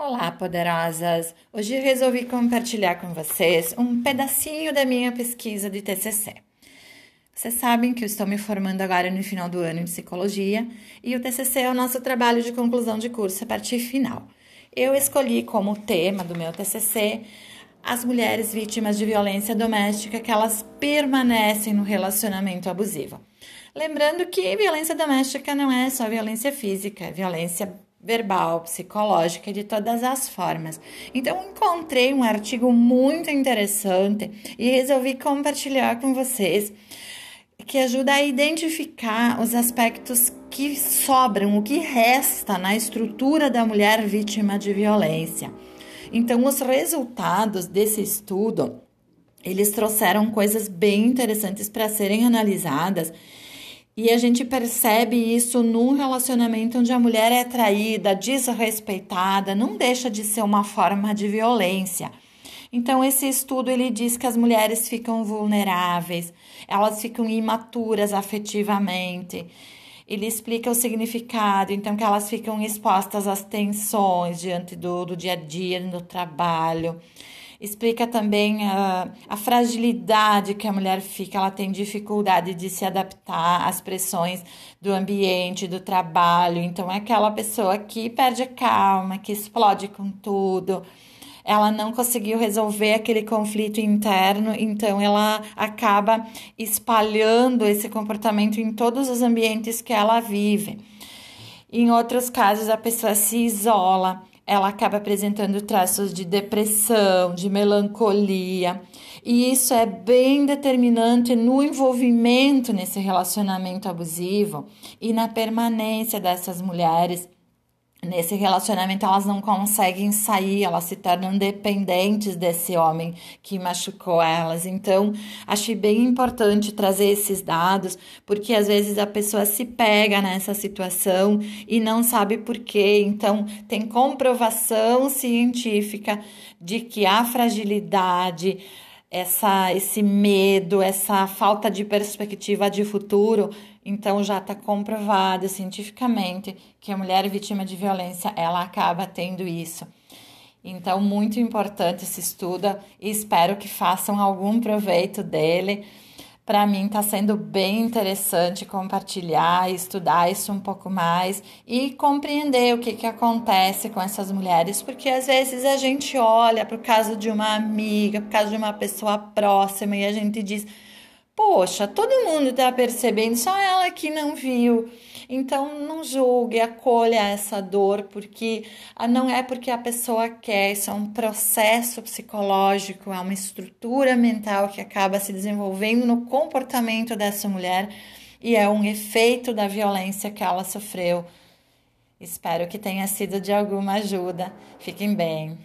Olá, poderosas! Hoje resolvi compartilhar com vocês um pedacinho da minha pesquisa de TCC. Vocês sabem que eu estou me formando agora no final do ano em psicologia e o TCC é o nosso trabalho de conclusão de curso, a parte final. Eu escolhi como tema do meu TCC as mulheres vítimas de violência doméstica que elas permanecem no relacionamento abusivo. Lembrando que violência doméstica não é só violência física, é violência verbal, psicológica, de todas as formas. Então, encontrei um artigo muito interessante e resolvi compartilhar com vocês, que ajuda a identificar os aspectos que sobram, o que resta na estrutura da mulher vítima de violência. Então, os resultados desse estudo, eles trouxeram coisas bem interessantes para serem analisadas e a gente percebe isso num relacionamento onde a mulher é traída, desrespeitada, não deixa de ser uma forma de violência. Então esse estudo ele diz que as mulheres ficam vulneráveis, elas ficam imaturas afetivamente. Ele explica o significado, então que elas ficam expostas às tensões diante do, do dia a dia, no trabalho explica também a, a fragilidade que a mulher fica, ela tem dificuldade de se adaptar às pressões do ambiente, do trabalho. Então, é aquela pessoa que perde a calma, que explode com tudo. Ela não conseguiu resolver aquele conflito interno, então ela acaba espalhando esse comportamento em todos os ambientes que ela vive. Em outros casos, a pessoa se isola, ela acaba apresentando traços de depressão, de melancolia, e isso é bem determinante no envolvimento nesse relacionamento abusivo e na permanência dessas mulheres nesse relacionamento elas não conseguem sair, elas se tornam dependentes desse homem que machucou elas. Então, achei bem importante trazer esses dados, porque às vezes a pessoa se pega nessa situação e não sabe por quê. Então, tem comprovação científica de que a fragilidade essa, esse medo, essa falta de perspectiva de futuro, então já está comprovado cientificamente que a mulher vítima de violência ela acaba tendo isso. Então, muito importante esse estudo e espero que façam algum proveito dele. Para mim está sendo bem interessante compartilhar, estudar isso um pouco mais e compreender o que, que acontece com essas mulheres, porque às vezes a gente olha para o caso de uma amiga, o caso de uma pessoa próxima e a gente diz: Poxa, todo mundo está percebendo, só ela que não viu. Então, não julgue, acolha essa dor, porque não é porque a pessoa quer, isso é um processo psicológico, é uma estrutura mental que acaba se desenvolvendo no comportamento dessa mulher e é um efeito da violência que ela sofreu. Espero que tenha sido de alguma ajuda. Fiquem bem.